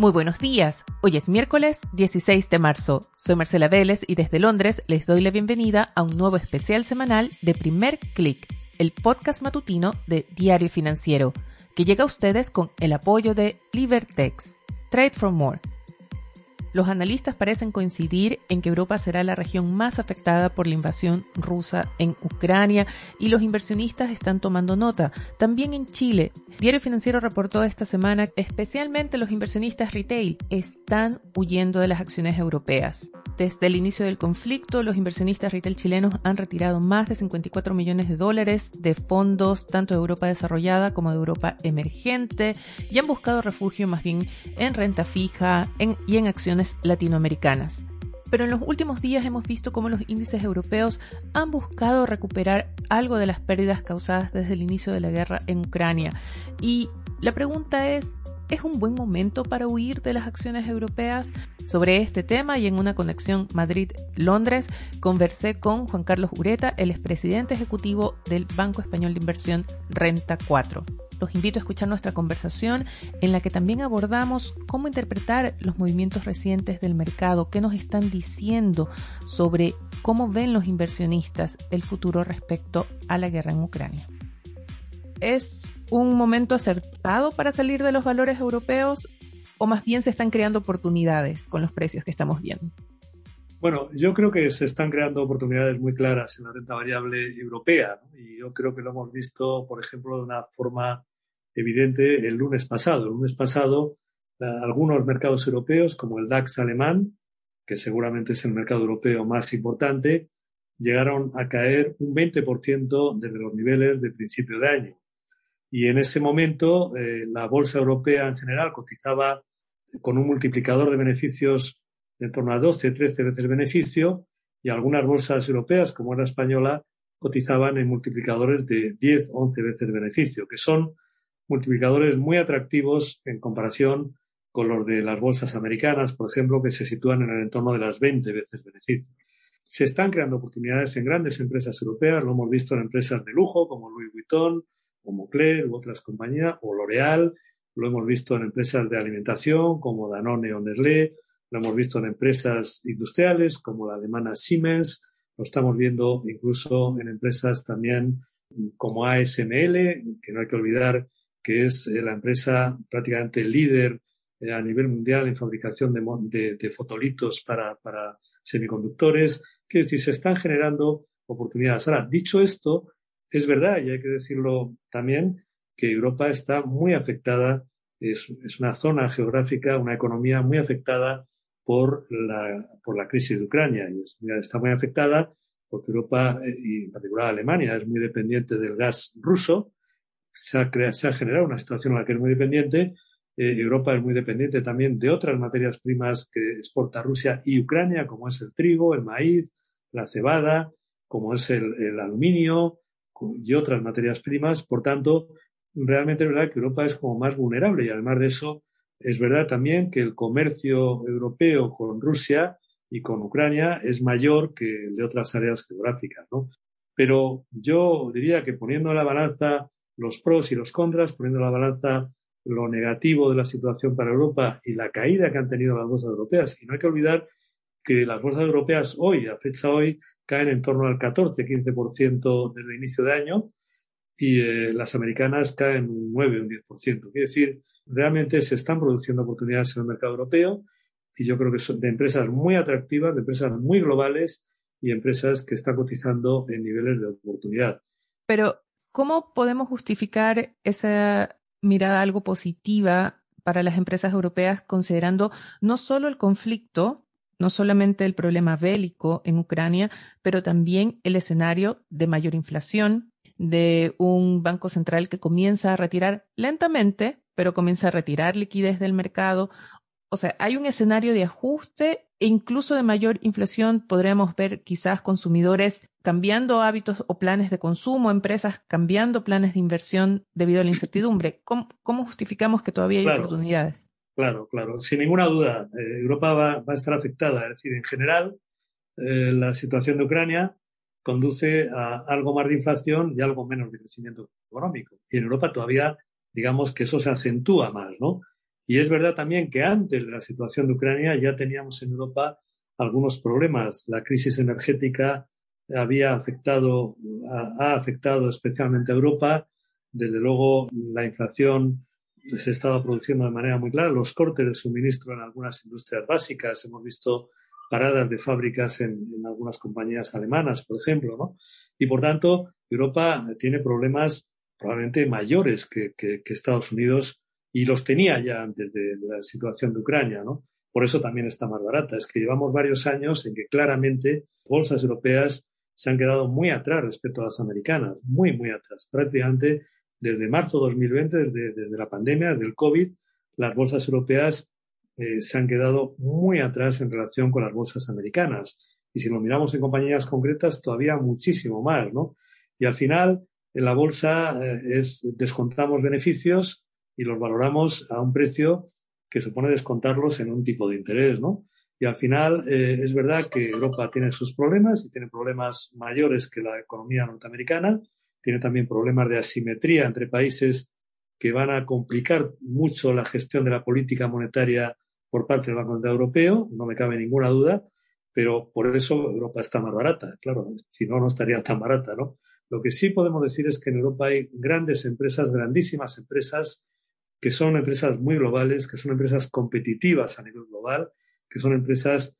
Muy buenos días. Hoy es miércoles 16 de marzo. Soy Marcela Vélez y desde Londres les doy la bienvenida a un nuevo especial semanal de Primer Click, el podcast matutino de Diario Financiero, que llega a ustedes con el apoyo de Libertex. Trade for More los analistas parecen coincidir en que Europa será la región más afectada por la invasión rusa en Ucrania y los inversionistas están tomando nota. También en Chile, Diario Financiero reportó esta semana especialmente los inversionistas retail están huyendo de las acciones europeas. Desde el inicio del conflicto, los inversionistas retail chilenos han retirado más de 54 millones de dólares de fondos tanto de Europa desarrollada como de Europa emergente y han buscado refugio más bien en renta fija y en acciones latinoamericanas. Pero en los últimos días hemos visto cómo los índices europeos han buscado recuperar algo de las pérdidas causadas desde el inicio de la guerra en Ucrania. Y la pregunta es, ¿Es un buen momento para huir de las acciones europeas? Sobre este tema y en una conexión Madrid-Londres, conversé con Juan Carlos Ureta, el expresidente ejecutivo del Banco Español de Inversión Renta 4 los invito a escuchar nuestra conversación en la que también abordamos cómo interpretar los movimientos recientes del mercado, qué nos están diciendo sobre cómo ven los inversionistas el futuro respecto a la guerra en Ucrania. ¿Es un momento acertado para salir de los valores europeos o más bien se están creando oportunidades con los precios que estamos viendo? Bueno, yo creo que se están creando oportunidades muy claras en la renta variable europea y yo creo que lo hemos visto, por ejemplo, de una forma evidente el lunes pasado. El lunes pasado, algunos mercados europeos, como el DAX alemán, que seguramente es el mercado europeo más importante, llegaron a caer un 20% desde los niveles de principio de año. Y en ese momento, eh, la bolsa europea en general cotizaba con un multiplicador de beneficios de en torno a 12, 13 veces beneficio, y algunas bolsas europeas, como la española, cotizaban en multiplicadores de 10, 11 veces beneficio, que son multiplicadores muy atractivos en comparación con los de las bolsas americanas, por ejemplo, que se sitúan en el entorno de las 20 veces beneficio. Se están creando oportunidades en grandes empresas europeas, lo hemos visto en empresas de lujo como Louis Vuitton, como Moncler u otras compañías, o L'Oreal, lo hemos visto en empresas de alimentación como Danone o Nestlé, lo hemos visto en empresas industriales como la alemana Siemens, lo estamos viendo incluso en empresas también como ASML, que no hay que olvidar que es eh, la empresa prácticamente líder eh, a nivel mundial en fabricación de, fotolitos para, semiconductores. Quiero decir, se están generando oportunidades. Ahora, dicho esto, es verdad, y hay que decirlo también, que Europa está muy afectada, es, una zona geográfica, una economía muy afectada por la, por la crisis de Ucrania. Y está muy afectada porque Europa, eh, y en particular Alemania, es muy dependiente del gas ruso se ha, generado una situación en la que es muy dependiente. Eh, Europa es muy dependiente también de otras materias primas que exporta Rusia y Ucrania, como es el trigo, el maíz, la cebada, como es el, aluminio y otras materias primas. Por tanto, realmente es verdad que Europa es como más vulnerable y además de eso, es verdad también que el comercio europeo con Rusia y con Ucrania es mayor que el de otras áreas geográficas, ¿no? Pero yo diría que poniendo la balanza los pros y los contras, poniendo en la balanza lo negativo de la situación para Europa y la caída que han tenido las bolsas europeas. Y no hay que olvidar que las bolsas europeas hoy, a fecha hoy, caen en torno al 14-15% desde el inicio de año y eh, las americanas caen un 9 un 10%. Quiere decir, realmente se están produciendo oportunidades en el mercado europeo y yo creo que son de empresas muy atractivas, de empresas muy globales y empresas que están cotizando en niveles de oportunidad. Pero ¿Cómo podemos justificar esa mirada algo positiva para las empresas europeas considerando no solo el conflicto, no solamente el problema bélico en Ucrania, pero también el escenario de mayor inflación, de un banco central que comienza a retirar lentamente, pero comienza a retirar liquidez del mercado, o sea, hay un escenario de ajuste e incluso de mayor inflación. Podríamos ver quizás consumidores cambiando hábitos o planes de consumo, empresas cambiando planes de inversión debido a la incertidumbre. ¿Cómo, justificamos que todavía hay oportunidades? Claro, claro. Sin ninguna duda, eh, Europa va, a estar afectada. Es decir, en general, eh, la situación de Ucrania conduce a algo más de inflación y algo menos de crecimiento económico. Y en Europa todavía, digamos que eso se acentúa más, ¿no? Y es verdad también que antes de la situación de Ucrania ya teníamos en Europa algunos problemas. La crisis energética había afectado, ha afectado especialmente a Europa. Desde luego, la inflación se estaba produciendo de manera muy clara. Los cortes de suministro en algunas industrias básicas. Hemos visto paradas de fábricas en, algunas compañías alemanas, por ejemplo, ¿no? Y por tanto, Europa tiene problemas probablemente mayores que, Estados Unidos y los tenía ya antes de, la situación de Ucrania, ¿no? Por eso también está más barata. Es que llevamos varios años en que claramente bolsas europeas se han quedado muy atrás respecto a las americanas, muy, muy atrás. Prácticamente desde marzo de 2020, desde, desde la pandemia, desde el COVID, las bolsas europeas eh, se han quedado muy atrás en relación con las bolsas americanas. Y si lo miramos en compañías concretas, todavía muchísimo más, ¿no? Y al final, en la bolsa eh, es, descontamos beneficios y los valoramos a un precio que supone descontarlos en un tipo de interés, ¿no? Y al final eh, es verdad que Europa tiene sus problemas y tiene problemas mayores que la economía norteamericana, tiene también problemas de asimetría entre países que van a complicar mucho la gestión de la política monetaria por parte del Banco Central Europeo, no me cabe ninguna duda, pero por eso Europa está más barata. Claro, si no, no estaría tan barata, ¿no? Lo que sí podemos decir es que en Europa hay grandes empresas, grandísimas empresas, que son empresas muy globales, que son empresas competitivas a nivel global, que son empresas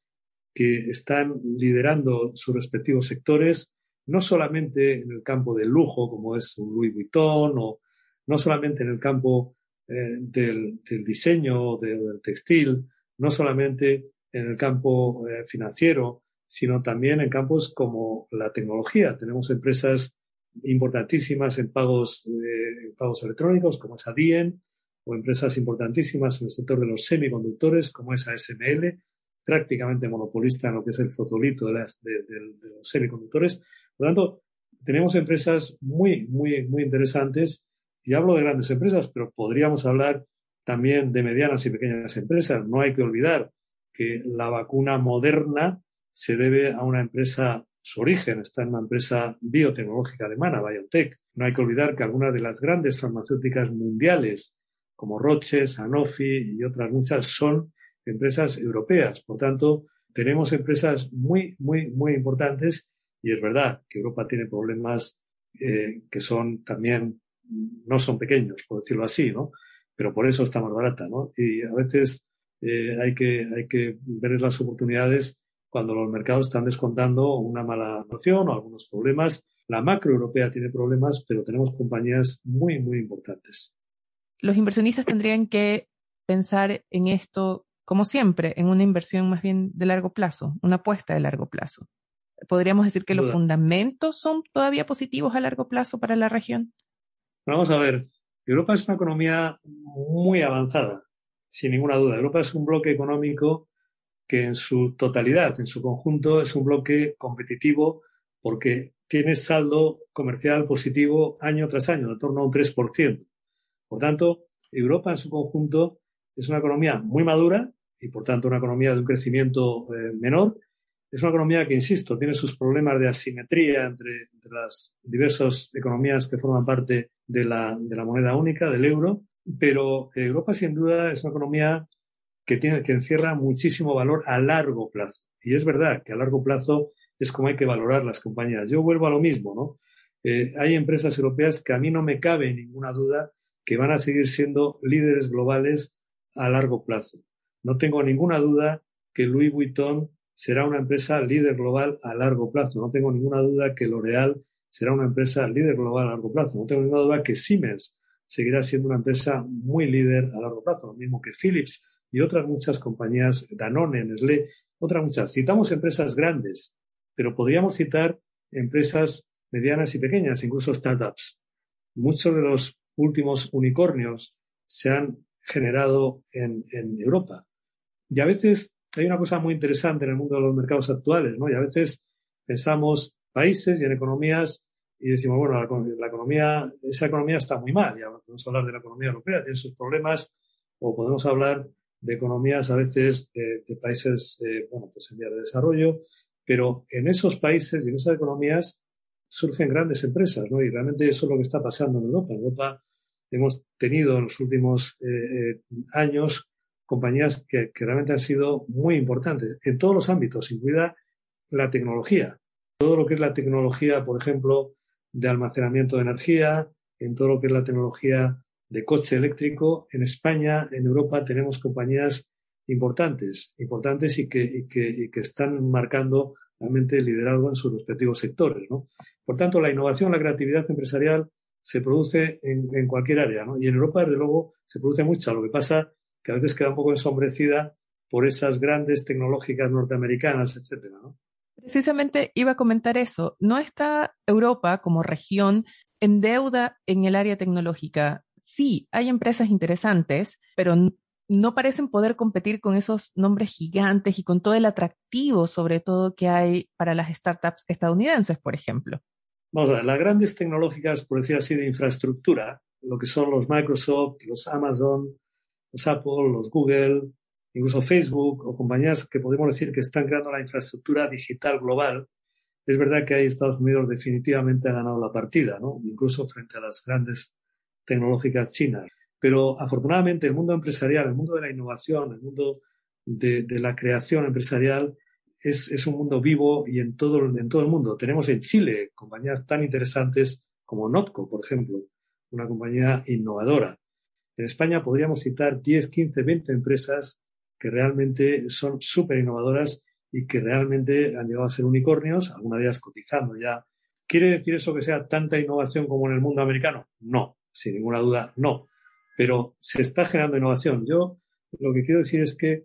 que están liderando sus respectivos sectores, no solamente en el campo del lujo, como es un Louis Vuitton, o no solamente en el campo eh, del, diseño, del textil, no solamente en el campo eh, financiero, sino también en campos como la tecnología. Tenemos empresas importantísimas en pagos, eh, pagos electrónicos, como es ADIEN, o empresas importantísimas en el sector de los semiconductores, como es ASML, prácticamente monopolista en lo que es el fotolito de, los semiconductores. Por lo tanto, tenemos empresas muy, muy, muy interesantes y hablo de grandes empresas, pero podríamos hablar también de medianas y pequeñas empresas. No hay que olvidar que la vacuna moderna se debe a una empresa, su origen está en una empresa biotecnológica alemana, BioNTech. No hay que olvidar que algunas de las grandes farmacéuticas mundiales, como Roche, Sanofi y otras muchas, son empresas europeas. Por tanto, tenemos empresas muy, muy, muy importantes y es verdad que Europa tiene problemas eh, que son también, no son pequeños, por decirlo así, ¿no? Pero por eso está más barata, ¿no? Y a veces eh, hay, que, hay que ver las oportunidades cuando los mercados están descontando una mala noción o algunos problemas. La macro europea tiene problemas, pero tenemos compañías muy, muy importantes. Los inversionistas tendrían que pensar en esto, como siempre, en una inversión más bien de largo plazo, una apuesta de largo plazo podríamos decir que los fundamentos son todavía positivos a largo plazo para la región. Vamos a ver, Europa es una economía muy avanzada, sin ninguna duda. Europa es un bloque económico que en su totalidad, en su conjunto, es un bloque competitivo porque tiene saldo comercial positivo año tras año, en torno a un 3%. Por tanto, Europa en su conjunto es una economía muy madura y, por tanto, una economía de un crecimiento eh, menor, es una economía que, insisto, tiene sus problemas de asimetría entre, las diversas economías que forman parte de la, moneda única, del euro, pero Europa sin duda es una economía que, tiene, que encierra muchísimo valor a largo plazo. Y es verdad que a largo plazo es como hay que valorar las compañías. Yo vuelvo a lo mismo, ¿no? Eh, hay empresas europeas que a mí no me cabe ninguna duda que van a seguir siendo líderes globales a largo plazo. No tengo ninguna duda que Louis Vuitton será una empresa líder global a largo plazo. No tengo ninguna duda que L'Oreal será una empresa líder global a largo plazo. No tengo ninguna duda que Siemens seguirá siendo una empresa muy líder a largo plazo, lo mismo que Philips y otras muchas compañías, Danone, Nestlé, otras muchas. Citamos empresas grandes, pero podríamos citar empresas medianas y pequeñas, incluso startups. Muchos de los últimos unicornios se han generado en, en Europa. Y a veces hay una cosa muy interesante en el mundo de los mercados actuales, ¿no? Y a veces pensamos países y en economías y decimos, bueno, la, economía, esa economía está muy mal, ya podemos hablar de la economía europea, tiene sus problemas, o podemos hablar de economías a veces de, países, eh, bueno, pues en vías de desarrollo, pero en esos países y en esas economías surgen grandes empresas, ¿no? Y realmente eso es lo que está pasando en Europa. En Europa hemos tenido en los últimos eh, eh, años compañías que, realmente han sido muy importantes en todos los ámbitos, incluida la tecnología. Todo lo que es la tecnología, por ejemplo, de almacenamiento de energía, en todo lo que es la tecnología de coche eléctrico. En España, en Europa, tenemos compañías importantes, importantes y que, que, están marcando realmente el liderazgo en sus respectivos sectores. Por tanto, la innovación, la creatividad empresarial se produce en, cualquier área, ¿no? Y en Europa, desde luego, se produce mucha. Lo que pasa que a veces queda un poco ensombrecida por esas grandes tecnológicas norteamericanas, etcétera, ¿no? Precisamente iba a comentar eso. ¿No está Europa como región en deuda en el área tecnológica? Sí, hay empresas interesantes, pero no parecen poder competir con esos nombres gigantes y con todo el atractivo, sobre todo, que hay para las startups estadounidenses, por ejemplo. Vamos a ver, las grandes tecnológicas, por decir así, de infraestructura, lo que son los Microsoft, los Amazon, los Apple, los Google, incluso Facebook o compañías que podemos decir que están creando la infraestructura digital global, es verdad que ahí Estados Unidos definitivamente ha ganado la partida, ¿no? incluso frente a las grandes tecnológicas chinas. Pero afortunadamente el mundo empresarial, el mundo de la innovación, el mundo de, la creación empresarial es, es, un mundo vivo y en todo, en todo el mundo. Tenemos en Chile compañías tan interesantes como Notco, por ejemplo, una compañía innovadora. En España podríamos citar 10, 15, 20 empresas que realmente son súper innovadoras y que realmente han llegado a ser unicornios, algunas de ellas cotizando ya. ¿Quiere decir eso que sea tanta innovación como en el mundo americano? No, sin ninguna duda, no. Pero se está generando innovación. Yo lo que quiero decir es que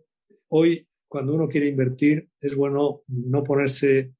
hoy, cuando uno quiere invertir, es bueno no ponerse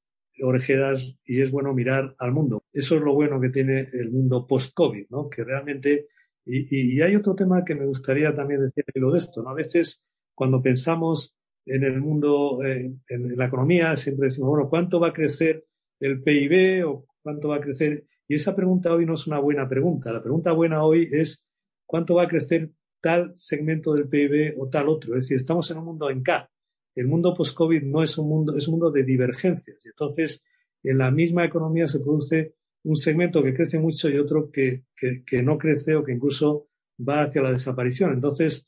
orejeras y es bueno mirar al mundo. Eso es lo bueno que tiene el mundo post-COVID, ¿no? Que realmente, y, y, hay otro tema que me gustaría también decir de esto, ¿no? A veces cuando pensamos en el mundo, eh, en la economía, siempre decimos, bueno, ¿cuánto va a crecer el PIB o cuánto va a crecer? Y esa pregunta hoy no es una buena pregunta. La pregunta buena hoy es cuánto va a crecer tal segmento del PIB o tal otro. Es decir, estamos en un mundo en K. El mundo post-COVID no es un mundo, es un mundo de divergencias. Entonces, en la misma economía se produce un segmento que crece mucho y otro que, que, no crece o que incluso va hacia la desaparición. Entonces,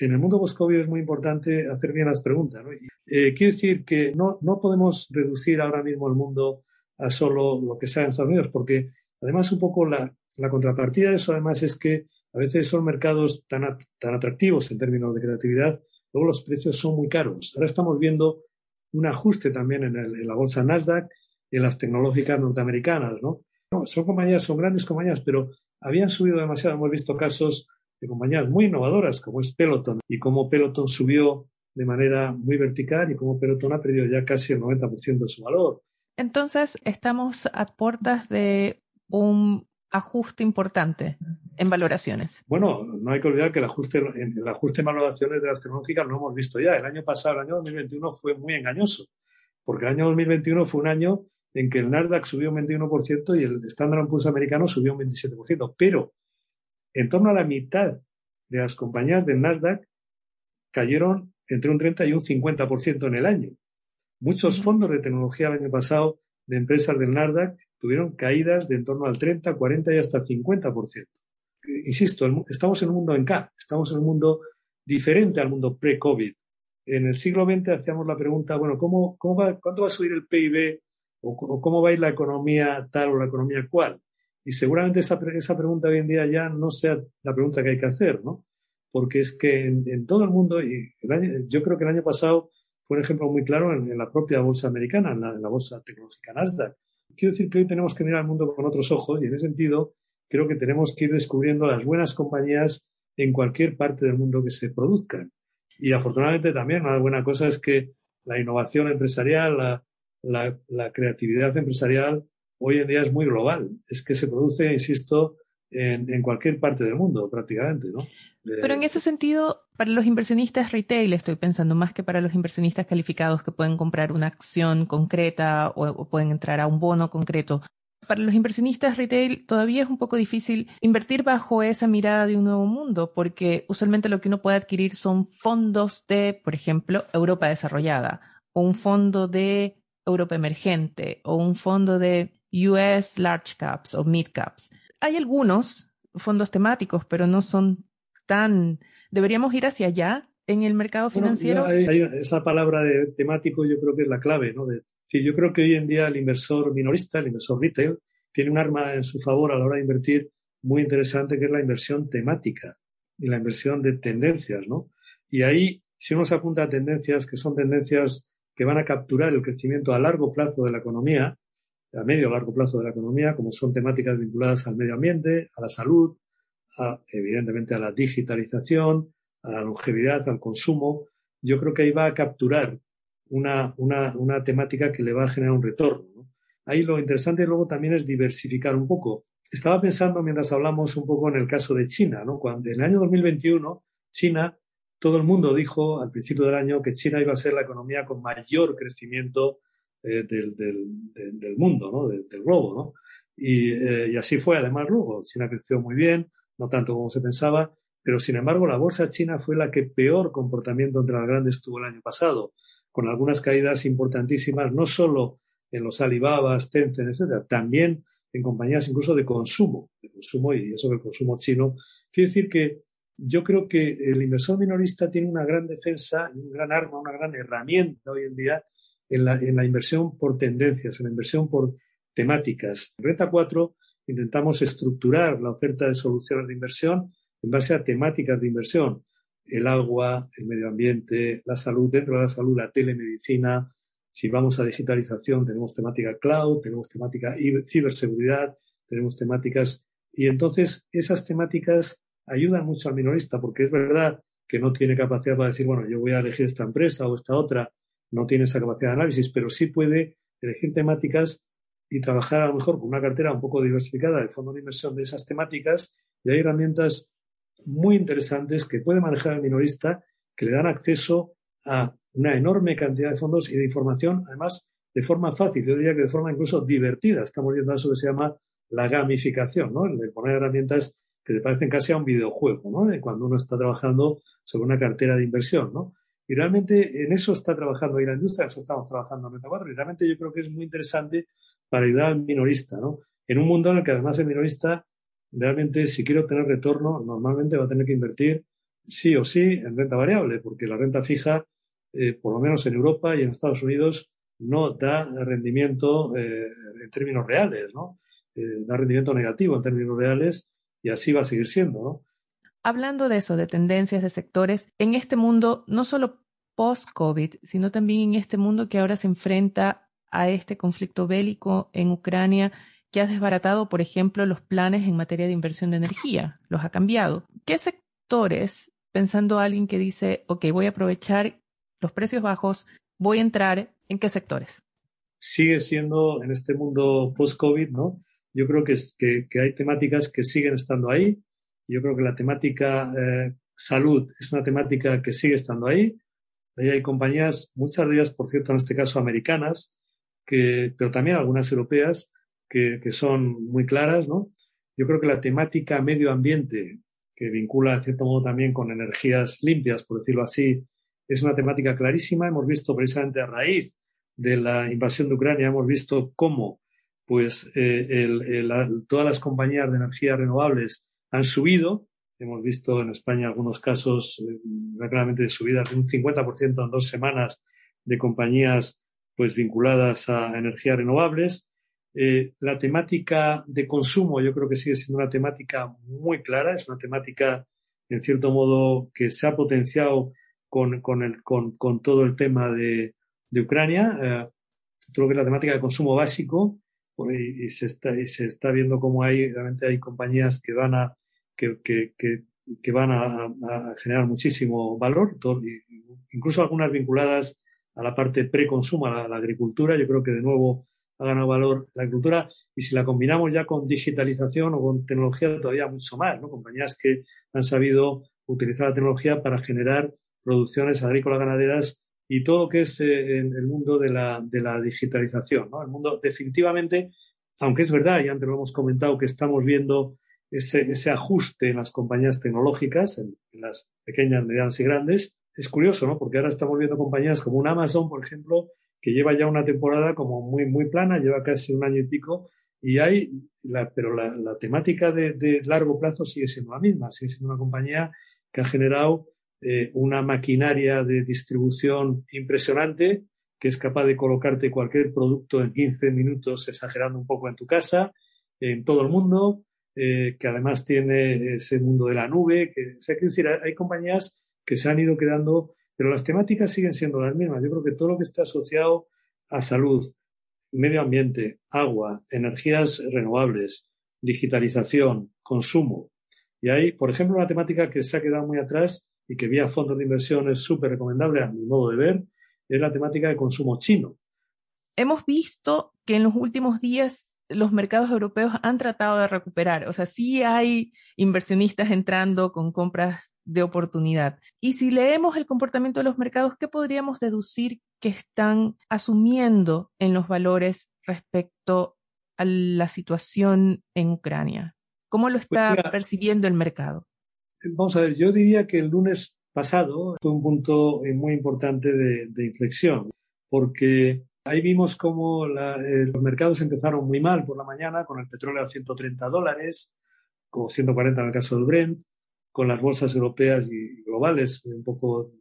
en el mundo post-COVID es muy importante hacer bien las preguntas. ¿no? Eh, quiere decir que no, no podemos reducir ahora mismo el mundo a solo lo que sea en Estados Unidos, porque además un poco la, la contrapartida de eso además es que a veces son mercados tan, tan atractivos en términos de creatividad, luego los precios son muy caros. Ahora estamos viendo un ajuste también en, el, en la bolsa Nasdaq y en las tecnológicas norteamericanas, ¿no? ¿No? Son compañías, son grandes compañías, pero habían subido demasiado. Hemos visto casos de compañías muy innovadoras como es Peloton y cómo Peloton subió de manera muy vertical y cómo Peloton ha perdido ya casi el 90% de su valor. Entonces, estamos a puertas de un ajuste importante en valoraciones. Bueno, no hay que olvidar que el ajuste, el ajuste en valoraciones de las tecnológicas lo hemos visto ya. El año pasado, el año 2021, fue muy engañoso, porque el año 2021 fue un año en que el Nasdaq subió un 21% y el Standard Poor's americano subió un 27%. Pero en torno a la mitad de las compañías del Nasdaq cayeron entre un 30 y un 50% en el año. Muchos fondos de tecnología el año pasado de empresas del Nasdaq tuvieron caídas de en torno al 30, 40 y hasta 50%. Insisto, estamos en un mundo en K, estamos en un mundo diferente al mundo pre-COVID. En el siglo XX hacíamos la pregunta, bueno, ¿cómo, cómo va, ¿cuánto va a subir el PIB o, cómo va a ir la economía tal o la economía cual? Y seguramente esa, esa pregunta hoy en día ya no sea la pregunta que hay que hacer, ¿no? Porque es que en, todo el mundo, y yo creo que el año pasado fue un ejemplo muy claro en, la propia bolsa americana, en la, bolsa tecnológica Nasdaq. Quiero decir que hoy tenemos que mirar al mundo con otros ojos y en ese sentido creo que tenemos que ir descubriendo las buenas compañías en cualquier parte del mundo que se produzcan. Y afortunadamente también una buena cosa es que la innovación empresarial, la, la, la creatividad empresarial hoy en día es muy global. Es que se produce, insisto, en, cualquier parte del mundo prácticamente, ¿no? Pero en ese sentido, para los inversionistas retail estoy pensando más que para los inversionistas calificados que pueden comprar una acción concreta o, o, pueden entrar a un bono concreto. Para los inversionistas retail todavía es un poco difícil invertir bajo esa mirada de un nuevo mundo, porque usualmente lo que uno puede adquirir son fondos de, por ejemplo, Europa desarrollada, o un fondo de Europa emergente, o un fondo de US large caps o mid caps. Hay algunos fondos temáticos, pero no son tan... ¿Deberíamos ir hacia allá en el mercado financiero? esa palabra de temático yo creo que es la clave, ¿no? sí, yo creo que hoy en día el inversor minorista, el inversor retail, tiene un arma en su favor a la hora de invertir muy interesante, que es la inversión temática y la inversión de tendencias, ¿no? Y ahí, si uno se apunta a tendencias que son tendencias que van a capturar el crecimiento a largo plazo de la economía, a medio o largo plazo de la economía, como son temáticas vinculadas al medio ambiente, a la salud, evidentemente a la digitalización, a la longevidad, al consumo, yo creo que ahí va a capturar una, una, una temática que le va a generar un retorno. Ahí lo interesante luego también es diversificar un poco. Estaba pensando mientras hablamos un poco en el caso de China, ¿no? Cuando en el año 2021 China, todo el mundo dijo al principio del año que China iba a ser la economía con mayor crecimiento eh, del, del, del, mundo, ¿no? del, globo, ¿no? Y, eh, y, así fue además luego. China creció muy bien, no tanto como se pensaba, pero sin embargo la bolsa china fue la que peor comportamiento entre las grandes tuvo el año pasado, con algunas caídas importantísimas, no solo en los Alibabas, Tencent, etcétera, también en compañías incluso de consumo, de consumo y eso del consumo chino. Quiere decir que yo creo que el inversor minorista tiene una gran defensa, un gran arma, una gran herramienta hoy en día en la, en la inversión por tendencias, en la inversión por temáticas. En Renta 4 intentamos estructurar la oferta de soluciones de inversión en base a temáticas de inversión. El agua, el medio ambiente, la salud, dentro de la salud, la telemedicina. Si vamos a digitalización, tenemos temática cloud, tenemos temática ciberseguridad, tenemos temáticas. Y entonces esas temáticas ayudan mucho al minorista porque es verdad que no tiene capacidad para decir, bueno, yo voy a elegir esta empresa o esta otra, no tiene esa capacidad de análisis, pero sí puede elegir temáticas y trabajar a lo mejor con una cartera un poco diversificada de fondo de inversión de esas temáticas y hay herramientas muy interesantes que puede manejar el minorista que le dan acceso a una enorme cantidad de fondos y de información, además de forma fácil, yo diría que de forma incluso divertida. Estamos viendo eso que se llama la gamificación, ¿no? El de poner herramientas que te parecen casi a un videojuego, ¿no? De cuando uno está trabajando sobre una cartera de inversión, ¿no? Y realmente en eso está trabajando ahí la industria, en eso estamos trabajando en Meta 4 y realmente yo creo que es muy interesante para ayudar al minorista, ¿no? En un mundo en el que además el minorista realmente si quiere obtener retorno normalmente va a tener que invertir sí o sí en renta variable, porque la renta fija, eh, por lo menos en Europa y en Estados Unidos, no da rendimiento eh, en términos reales, ¿no? Eh, da rendimiento negativo en términos reales y así va a seguir siendo, ¿no? Hablando de eso, de tendencias, de sectores, en este mundo, no solo post-COVID, sino también en este mundo que ahora se enfrenta a este conflicto bélico en Ucrania, que ha desbaratado, por ejemplo, los planes en materia de inversión de energía, los ha cambiado. ¿Qué sectores, pensando alguien que dice, ok, voy a aprovechar los precios bajos, voy a entrar, ¿en qué sectores? Sigue siendo en este mundo post-COVID, ¿no? Yo creo que, que hay temáticas que siguen estando ahí, yo creo que la temática eh, salud es una temática que sigue estando ahí. Ahí hay compañías, muchas de ellas, por cierto, en este caso americanas, que, pero también algunas europeas, que, que son muy claras, ¿no? Yo creo que la temática medio ambiente, que vincula, en cierto modo, también con energías limpias, por decirlo así, es una temática clarísima. Hemos visto precisamente a raíz de la invasión de Ucrania, hemos visto cómo pues, eh, el, todas las compañías de energías renovables han subido. Hemos visto en España algunos casos eh, claramente de subidas de un 50% en dos semanas de compañías pues vinculadas a energías renovables. Eh, la temática de consumo yo creo que sigue siendo una temática muy clara, es una temática en cierto modo que se ha potenciado con, con, el, con, con todo el tema de, de Ucrania. Eh, creo que es la temática de consumo básico y, y, se, está, y se está viendo cómo hay, realmente hay compañías que van a, que, que, que, van a, generar muchísimo valor, incluso algunas vinculadas a la parte preconsumo, a a la agricultura. Yo creo que de nuevo ha ganado valor la agricultura y si la combinamos ya con digitalización o con tecnología todavía mucho más, ¿no? Compañías que han sabido utilizar la tecnología para generar producciones agrícolas ganaderas y todo lo que es eh, el mundo de la, de la digitalización. El mundo definitivamente, aunque es verdad, y antes lo hemos comentado, que estamos viendo ese, ese ajuste en las compañías tecnológicas, en, las pequeñas, medianas y grandes, es curioso, ¿no? Porque ahora estamos viendo compañías como un Amazon, por ejemplo, que lleva ya una temporada como muy, muy plana, lleva casi un año y pico, Y hay, pero la, temática de, largo plazo sigue siendo la misma, sigue siendo una compañía que ha generado eh, una maquinaria de distribución impresionante, que es capaz de colocarte cualquier producto en 15 minutos, exagerando un poco en tu casa, en todo el mundo, eh, que además tiene ese mundo de la nube, que, o sea, hay compañías que se han ido quedando, pero las temáticas siguen siendo las mismas. Yo creo que todo lo que está asociado a salud, medio ambiente, agua, energías renovables, digitalización, consumo. Y hay, por ejemplo, una temática que se ha quedado muy atrás y que vía fondos de inversión es súper recomendable a mi modo de ver, es la temática de consumo chino. Hemos visto que en los últimos días los mercados europeos han tratado de recuperar. O sea, sí hay inversionistas entrando con compras de oportunidad. Y si leemos el comportamiento de los mercados, ¿qué podríamos deducir que están asumiendo en los valores respecto a la situación en Ucrania? ¿Cómo lo pues está percibiendo el mercado? Vamos a ver, yo diría que el lunes pasado fue un punto eh, muy importante de, inflexión, porque ahí vimos cómo eh, los mercados empezaron muy mal por la mañana, con el petróleo a 130 dólares, o 140 en el caso del Brent, con las bolsas europeas y globales un poco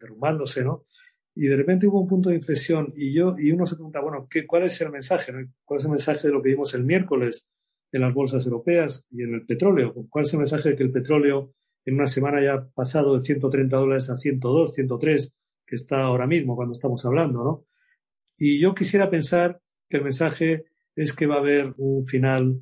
derrumbándose, ¿no? Y de repente hubo un punto de inflexión y yo y uno se pregunta, bueno, ¿qué, ¿cuál es el mensaje? ¿Cuál es el mensaje de lo que vimos el miércoles en las bolsas europeas y en el petróleo? ¿Cuál es el mensaje de que el petróleo en una semana ya ha pasado de 130 dólares a 102, 103, que está ahora mismo cuando estamos hablando, ¿no? Y yo quisiera pensar que el mensaje es que va a haber un final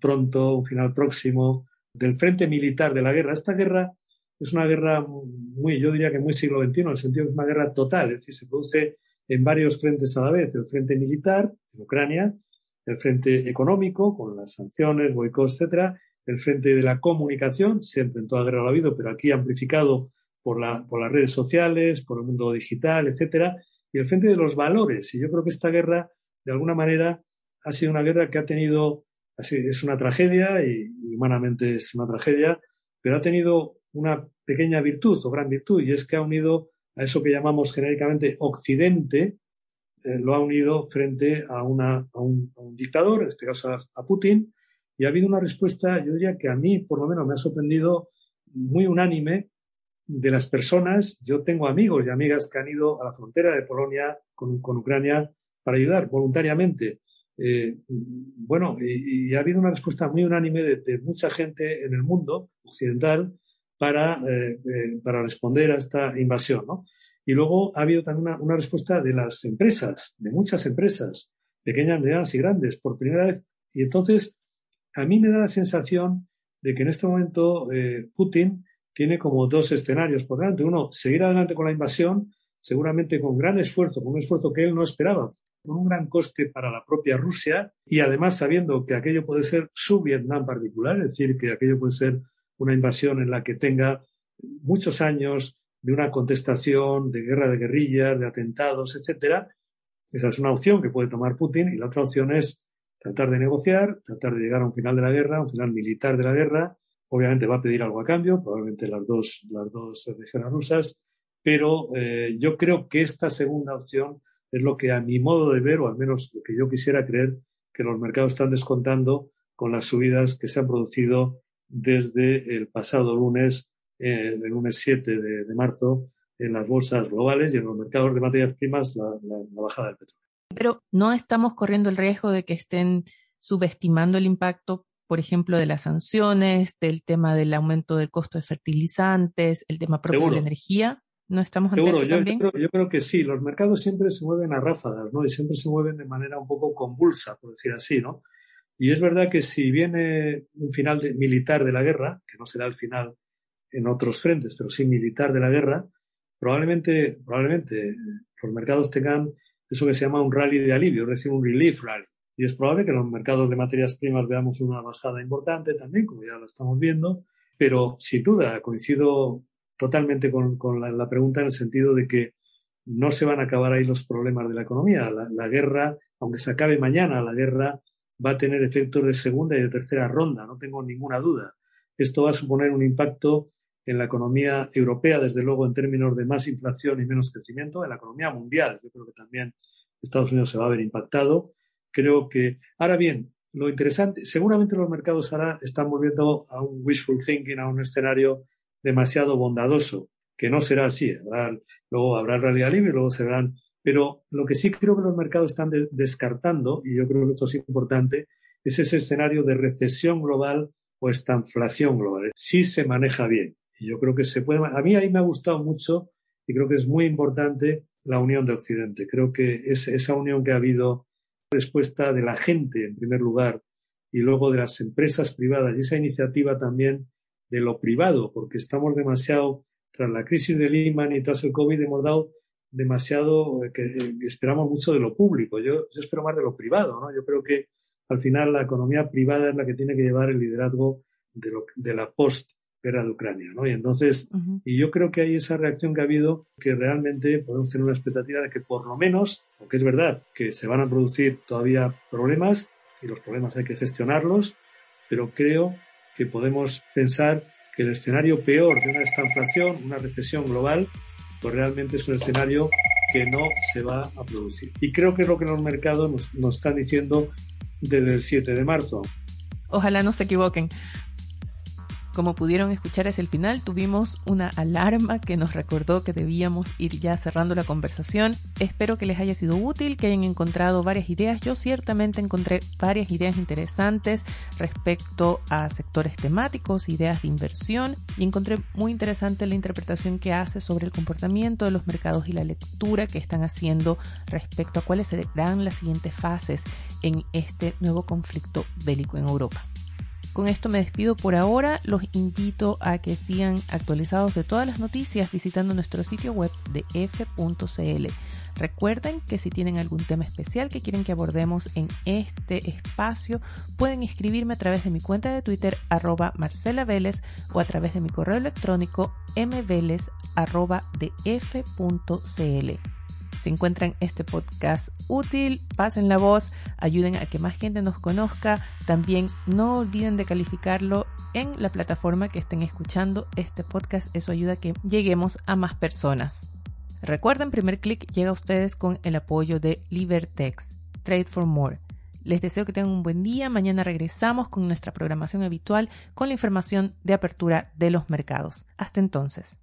pronto, un final próximo del frente militar de la guerra. Esta guerra es una guerra muy, yo diría que muy siglo XXI, en el sentido que es una guerra total, es decir, se produce en varios frentes a la vez, el frente militar en Ucrania, el frente económico con las sanciones, boicot, etcétera, el frente de la comunicación, siempre en toda guerra lo ha habido, pero aquí amplificado por, la, por las redes sociales, por el mundo digital, etcétera, y el frente de los valores. Y yo creo que esta guerra, de alguna manera, ha sido una guerra que ha tenido, es una tragedia y humanamente es una tragedia, pero ha tenido una pequeña virtud o gran virtud, y es que ha unido a eso que llamamos genéricamente Occidente, eh, lo ha unido frente a, una, a, un, dictador, en este caso a, Putin, y ha habido una respuesta, yo diría que a mí por lo menos me ha sorprendido muy unánime de las personas. Yo tengo amigos y amigas que han ido a la frontera de Polonia con, con Ucrania para ayudar voluntariamente. Eh, bueno, y, ha habido una respuesta muy unánime de, mucha gente en el mundo occidental para, eh, eh, para responder a esta invasión. ¿no? Y luego ha habido también una, una, respuesta de las empresas, de muchas empresas, pequeñas, medianas y grandes, por primera vez. Y entonces, a mí me da la sensación de que en este momento Putin tiene como dos escenarios por delante. Uno, seguir adelante con la invasión, seguramente con gran esfuerzo, con un esfuerzo que él no esperaba, con un gran coste para la propia Rusia y además sabiendo que aquello puede ser su Vietnam particular, es decir, que aquello puede ser una invasión en la que tenga muchos años de una contestación, de guerra de guerrillas, de atentados, etcétera. Esa es una opción que puede tomar Putin y la otra opción es tratar de negociar, tratar de llegar a un final de la guerra, un final militar de la guerra. Obviamente va a pedir algo a cambio, probablemente las dos, las dos regiones rusas, pero eh, yo creo que esta segunda opción es lo que a mi modo de ver, o al menos lo que yo quisiera creer, que los mercados están descontando con las subidas que se han producido desde el pasado lunes, eh, el lunes 7 de, marzo, en las bolsas globales y en los mercados de materias primas, la, bajada del petróleo. Pero no estamos corriendo el riesgo de que estén subestimando el impacto, por ejemplo, de las sanciones, del tema del aumento del costo de fertilizantes, el tema propio de la energía. ¿No estamos ante yo, también? Yo creo, que sí, los mercados siempre se mueven a ráfagas, ¿no? Y siempre se mueven de manera un poco convulsa, por decir así, ¿no? Y es verdad que si viene un final militar de la guerra, que no será el final en otros frentes, pero sí militar de la guerra, probablemente, probablemente los mercados tengan eso que se llama un rally de alivio, es decir, un relief rally. Y es probable que en los mercados de materias primas veamos una bajada importante también, como ya lo estamos viendo, pero sin duda coincido totalmente con, la, pregunta en el sentido de que no se van a acabar ahí los problemas de la economía. La, guerra, aunque se acabe mañana, la guerra va a tener efectos de segunda y de tercera ronda, no tengo ninguna duda. Esto va a suponer un impacto en la economía europea, desde luego en términos de más inflación y menos crecimiento, en la economía mundial. Yo creo que también Estados Unidos se va a ver impactado. Creo que, ahora bien, lo interesante, seguramente los mercados ahora están volviendo a un wishful thinking, a un escenario demasiado bondadoso, que no será así. luego habrá realidad libre, luego se verán. Pero lo que sí creo que los mercados están descartando, y yo creo que esto es importante, es ese escenario de recesión global o estanflación global. Sí se maneja bien. Yo creo que se puede. A mí ahí me ha gustado mucho y creo que es muy importante la unión de Occidente. Creo que es esa unión que ha habido respuesta de la gente, en primer lugar, y luego de las empresas privadas, y esa iniciativa también de lo privado, porque estamos demasiado, tras la crisis de Lehman y tras el COVID, hemos dado demasiado, eh, que, esperamos mucho de lo público. Yo, yo espero más de lo privado, ¿no? Yo creo que al final la economía privada es la que tiene que llevar el liderazgo de, lo, de la post guerra de Ucrania, ¿no? Y entonces, y yo creo que hay esa reacción que ha habido que realmente podemos tener una expectativa de que por lo menos, aunque es verdad que se van a producir todavía problemas y los problemas hay que gestionarlos, pero creo que podemos pensar que el escenario peor de una estanflación, una recesión global, pues realmente es un escenario que no se va a producir. Y creo que es lo que los mercados nos, nos están diciendo desde el 7 de marzo. Ojalá no se equivoquen. Como pudieron escuchar hacia el final, tuvimos una alarma que nos recordó que debíamos ir ya cerrando la conversación. Espero que les haya sido útil, que hayan encontrado varias ideas. Yo ciertamente encontré varias ideas interesantes respecto a sectores temáticos, ideas de inversión y encontré muy interesante la interpretación que hace sobre el comportamiento de los mercados y la lectura que están haciendo respecto a cuáles serán las siguientes fases en este nuevo conflicto bélico en Europa. Con esto me despido por ahora. Los invito a que sigan actualizados de todas las noticias visitando nuestro sitio web de f.cl. Recuerden que si tienen algún tema especial que quieren que abordemos en este espacio, pueden escribirme a través de mi cuenta de Twitter arroba Marcela Vélez o a través de mi correo electrónico mveles arroba de si encuentran este podcast útil, pasen la voz, ayuden a que más gente nos conozca. También no olviden de calificarlo en la plataforma que estén escuchando este podcast. Eso ayuda a que lleguemos a más personas. Recuerden, primer clic llega a ustedes con el apoyo de Libertex, Trade for More. Les deseo que tengan un buen día. Mañana regresamos con nuestra programación habitual con la información de apertura de los mercados. Hasta entonces.